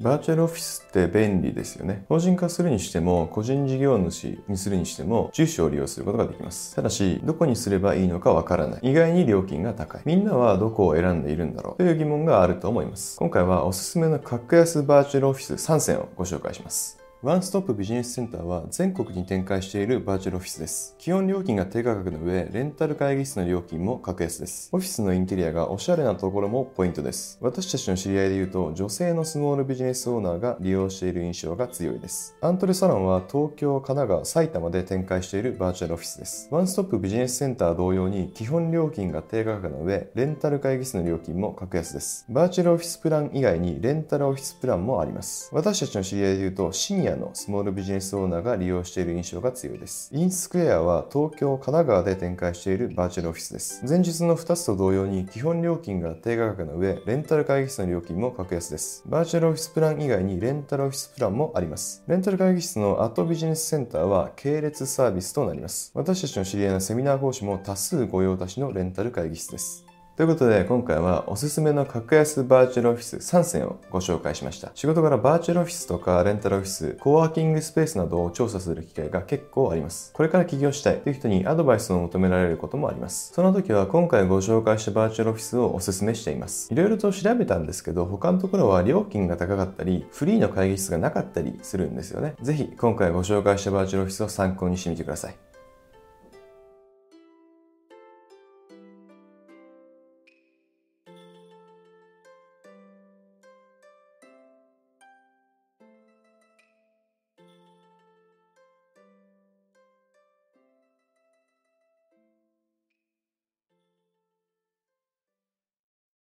バーチャルオフィスって便利ですよね。法人化するにしても、個人事業主にするにしても、住所を利用することができます。ただし、どこにすればいいのかわからない。意外に料金が高い。みんなはどこを選んでいるんだろうという疑問があると思います。今回はおすすめの格安バーチャルオフィス3選をご紹介します。ワンストップビジネスセンターは全国に展開しているバーチャルオフィスです。基本料金が低価格の上、レンタル会議室の料金も格安です。オフィスのインテリアがおしゃれなところもポイントです。私たちの知り合いで言うと、女性のスモールビジネスオーナーが利用している印象が強いです。アントレサロンは東京、神奈川、埼玉で展開しているバーチャルオフィスです。ワンストップビジネスセンター同様に基本料金が低価格の上、レンタル会議室の料金も格安です。バーチャルオフィスプラン以外にレンタルオフィスプランもあります。私たちの知り合いで言うと、シニアのスモールビジネスオーナーが利用している印象が強いです。インスクエアは東京、神奈川で展開しているバーチャルオフィスです。前日の2つと同様に基本料金が低価格の上、レンタル会議室の料金も格安です。バーチャルオフィスプラン以外にレンタルオフィスプランもあります。レンタル会議室のアットビジネスセンターは系列サービスとなります。私たちの知り合いのセミナー講師も多数御用達のレンタル会議室です。ということで、今回はおすすめの格安バーチャルオフィス3選をご紹介しました。仕事からバーチャルオフィスとかレンタルオフィス、コワーキングスペースなどを調査する機会が結構あります。これから起業したいという人にアドバイスを求められることもあります。その時は今回ご紹介したバーチャルオフィスをおすすめしています。いろいろと調べたんですけど、他のところは料金が高かったり、フリーの会議室がなかったりするんですよね。ぜひ今回ご紹介したバーチャルオフィスを参考にしてみてください。